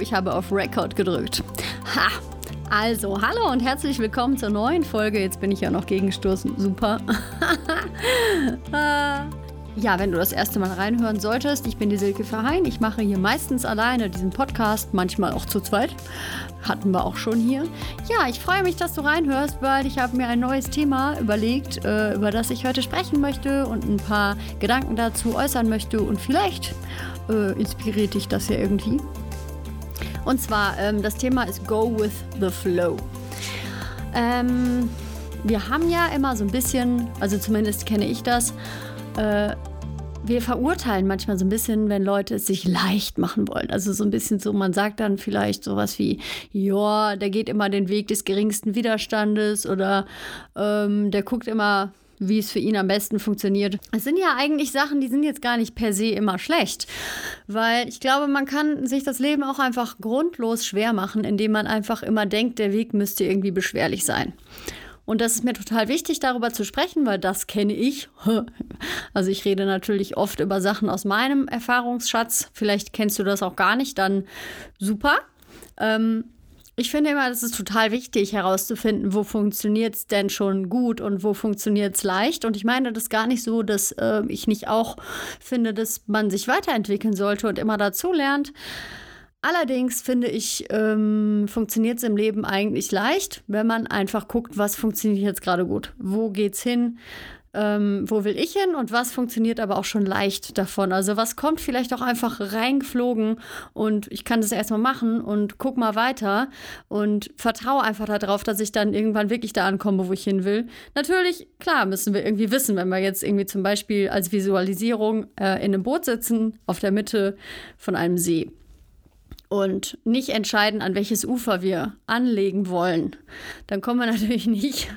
ich habe auf Record gedrückt. Ha! Also, hallo und herzlich willkommen zur neuen Folge. Jetzt bin ich ja noch gegenstoßen. Super. Ah. ja, wenn du das erste Mal reinhören solltest, ich bin die Silke Verheyen. Ich mache hier meistens alleine diesen Podcast, manchmal auch zu zweit. Hatten wir auch schon hier. Ja, ich freue mich, dass du reinhörst, weil ich habe mir ein neues Thema überlegt, äh, über das ich heute sprechen möchte und ein paar Gedanken dazu äußern möchte. Und vielleicht äh, inspiriert dich das ja irgendwie. Und zwar, ähm, das Thema ist Go with the Flow. Ähm, wir haben ja immer so ein bisschen, also zumindest kenne ich das, äh, wir verurteilen manchmal so ein bisschen, wenn Leute es sich leicht machen wollen. Also so ein bisschen so, man sagt dann vielleicht sowas wie, ja, der geht immer den Weg des geringsten Widerstandes oder ähm, der guckt immer wie es für ihn am besten funktioniert. Es sind ja eigentlich Sachen, die sind jetzt gar nicht per se immer schlecht, weil ich glaube, man kann sich das Leben auch einfach grundlos schwer machen, indem man einfach immer denkt, der Weg müsste irgendwie beschwerlich sein. Und das ist mir total wichtig, darüber zu sprechen, weil das kenne ich. Also ich rede natürlich oft über Sachen aus meinem Erfahrungsschatz. Vielleicht kennst du das auch gar nicht, dann super. Ähm, ich finde immer, das ist total wichtig herauszufinden, wo funktioniert es denn schon gut und wo funktioniert es leicht. Und ich meine das gar nicht so, dass äh, ich nicht auch finde, dass man sich weiterentwickeln sollte und immer dazu lernt. Allerdings finde ich, ähm, funktioniert es im Leben eigentlich leicht, wenn man einfach guckt, was funktioniert jetzt gerade gut. Wo geht's hin? ähm, wo will ich hin und was funktioniert aber auch schon leicht davon. Also was kommt vielleicht auch einfach reingeflogen und ich kann das erstmal machen und guck mal weiter und vertraue einfach darauf, dass ich dann irgendwann wirklich da ankomme, wo ich hin will. Natürlich, klar, müssen wir irgendwie wissen, wenn wir jetzt irgendwie zum Beispiel als Visualisierung äh, in einem Boot sitzen, auf der Mitte von einem See und nicht entscheiden, an welches Ufer wir anlegen wollen, dann kommen wir natürlich nicht,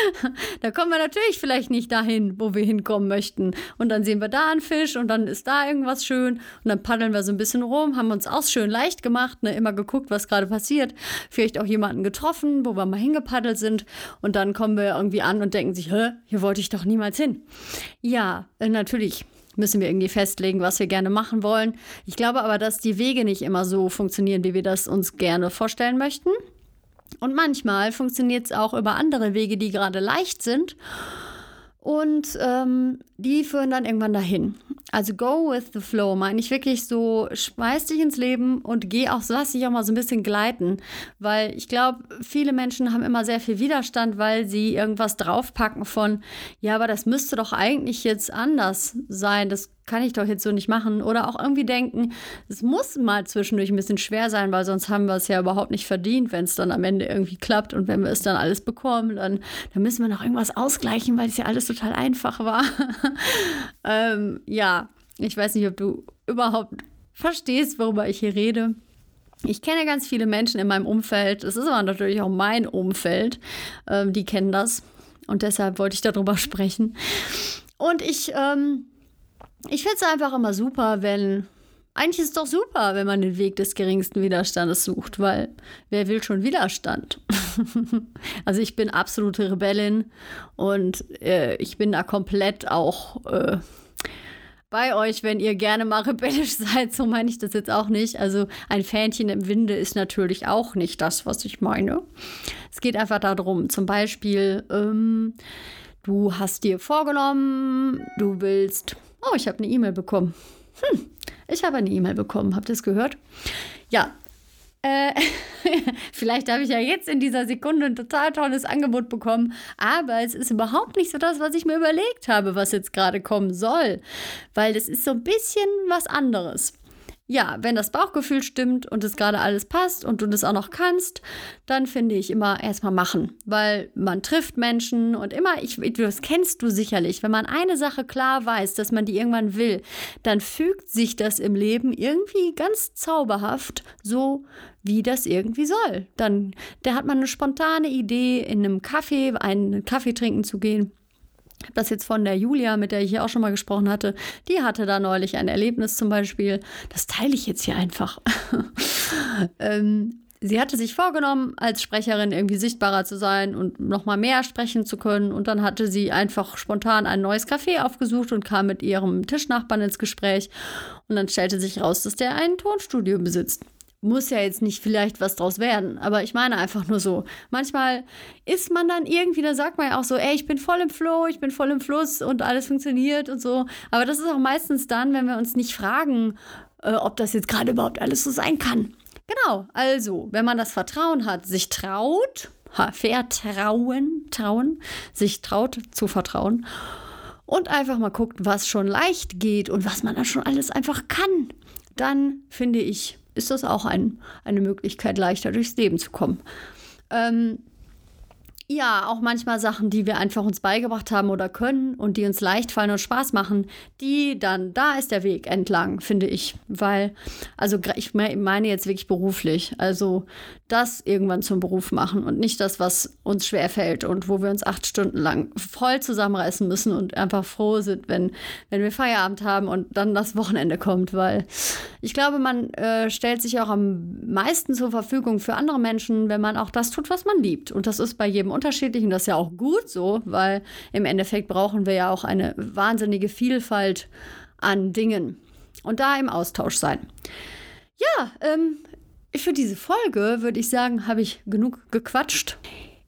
da kommen wir natürlich vielleicht nicht dahin, wo wir hinkommen möchten. Und dann sehen wir da einen Fisch und dann ist da irgendwas schön und dann paddeln wir so ein bisschen rum, haben uns auch schön leicht gemacht, ne, immer geguckt, was gerade passiert, vielleicht auch jemanden getroffen, wo wir mal hingepaddelt sind und dann kommen wir irgendwie an und denken sich, hä, hier wollte ich doch niemals hin. Ja, äh, natürlich müssen wir irgendwie festlegen, was wir gerne machen wollen. Ich glaube aber, dass die Wege nicht immer so funktionieren, wie wir das uns gerne vorstellen möchten. Und manchmal funktioniert es auch über andere Wege, die gerade leicht sind. Und ähm, die führen dann irgendwann dahin. Also go with the flow, meine ich wirklich so, schmeiß dich ins Leben und geh auch, lass dich auch mal so ein bisschen gleiten. Weil ich glaube, viele Menschen haben immer sehr viel Widerstand, weil sie irgendwas draufpacken von, ja, aber das müsste doch eigentlich jetzt anders sein. Das kann ich doch jetzt so nicht machen. Oder auch irgendwie denken, es muss mal zwischendurch ein bisschen schwer sein, weil sonst haben wir es ja überhaupt nicht verdient, wenn es dann am Ende irgendwie klappt und wenn wir es dann alles bekommen, dann, dann müssen wir noch irgendwas ausgleichen, weil es ja alles total einfach war. ähm, ja, ich weiß nicht, ob du überhaupt verstehst, worüber ich hier rede. Ich kenne ganz viele Menschen in meinem Umfeld, es ist aber natürlich auch mein Umfeld, ähm, die kennen das. Und deshalb wollte ich darüber sprechen. Und ich ähm, ich finde es einfach immer super, wenn. Eigentlich ist es doch super, wenn man den Weg des geringsten Widerstandes sucht, weil wer will schon Widerstand? also ich bin absolute Rebellin und äh, ich bin da komplett auch äh, bei euch, wenn ihr gerne mal rebellisch seid. So meine ich das jetzt auch nicht. Also ein Fähnchen im Winde ist natürlich auch nicht das, was ich meine. Es geht einfach darum, zum Beispiel, ähm, du hast dir vorgenommen, du willst Oh, ich habe eine E-Mail bekommen. Hm, ich habe eine E-Mail bekommen. Habt ihr es gehört? Ja. Äh, vielleicht habe ich ja jetzt in dieser Sekunde ein total tolles Angebot bekommen, aber es ist überhaupt nicht so das, was ich mir überlegt habe, was jetzt gerade kommen soll, weil das ist so ein bisschen was anderes ja, wenn das Bauchgefühl stimmt und es gerade alles passt und du das auch noch kannst, dann finde ich immer erstmal machen, weil man trifft Menschen und immer, ich, das kennst du sicherlich, wenn man eine Sache klar weiß, dass man die irgendwann will, dann fügt sich das im Leben irgendwie ganz zauberhaft so, wie das irgendwie soll. Dann, da hat man eine spontane Idee, in einem Kaffee, einen Kaffee trinken zu gehen habe das jetzt von der Julia, mit der ich hier auch schon mal gesprochen hatte. Die hatte da neulich ein Erlebnis zum Beispiel. Das teile ich jetzt hier einfach. ähm, sie hatte sich vorgenommen, als Sprecherin irgendwie sichtbarer zu sein und nochmal mehr sprechen zu können. Und dann hatte sie einfach spontan ein neues Café aufgesucht und kam mit ihrem Tischnachbarn ins Gespräch. Und dann stellte sich raus, dass der ein Tonstudio besitzt. Muss ja jetzt nicht vielleicht was draus werden, aber ich meine einfach nur so. Manchmal ist man dann irgendwie, da sagt man ja auch so, ey, ich bin voll im Flow, ich bin voll im Fluss und alles funktioniert und so. Aber das ist auch meistens dann, wenn wir uns nicht fragen, äh, ob das jetzt gerade überhaupt alles so sein kann. Genau, also, wenn man das Vertrauen hat, sich traut, vertrauen, trauen, sich traut zu vertrauen und einfach mal guckt, was schon leicht geht und was man dann schon alles einfach kann, dann finde ich, ist das auch ein, eine Möglichkeit, leichter durchs Leben zu kommen. Ähm, ja, auch manchmal Sachen, die wir einfach uns beigebracht haben oder können und die uns leicht fallen und Spaß machen, die dann, da ist der Weg entlang, finde ich. Weil, also ich meine jetzt wirklich beruflich. Also das irgendwann zum Beruf machen und nicht das, was uns schwer fällt und wo wir uns acht Stunden lang voll zusammenreißen müssen und einfach froh sind, wenn, wenn wir Feierabend haben und dann das Wochenende kommt. Weil ich glaube, man äh, stellt sich auch am meisten zur Verfügung für andere Menschen, wenn man auch das tut, was man liebt. Und das ist bei jedem unterschiedlich und das ist ja auch gut so, weil im Endeffekt brauchen wir ja auch eine wahnsinnige Vielfalt an Dingen und da im Austausch sein. Ja, ähm, für diese Folge würde ich sagen, habe ich genug gequatscht.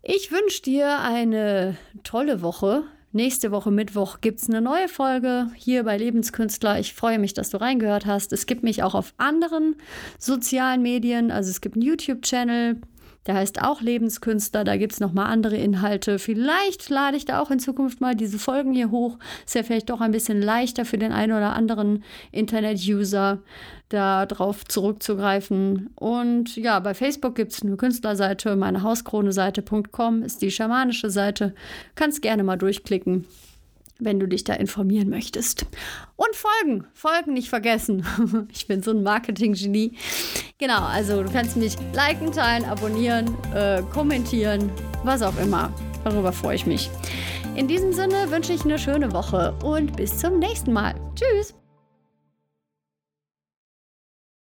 Ich wünsche dir eine tolle Woche. Nächste Woche Mittwoch gibt es eine neue Folge hier bei Lebenskünstler. Ich freue mich, dass du reingehört hast. Es gibt mich auch auf anderen sozialen Medien. Also es gibt einen YouTube-Channel, der heißt auch Lebenskünstler. Da gibt es nochmal andere Inhalte. Vielleicht lade ich da auch in Zukunft mal diese Folgen hier hoch. Ist ja vielleicht doch ein bisschen leichter für den einen oder anderen Internet-User, da drauf zurückzugreifen. Und ja, bei Facebook gibt es eine Künstlerseite. Meine Hauskrone-Seite.com ist die schamanische Seite. Kannst gerne mal durchklicken wenn du dich da informieren möchtest. Und folgen, folgen nicht vergessen. ich bin so ein Marketing-Genie. Genau, also du kannst mich liken, teilen, abonnieren, äh, kommentieren, was auch immer. Darüber freue ich mich. In diesem Sinne wünsche ich eine schöne Woche und bis zum nächsten Mal. Tschüss!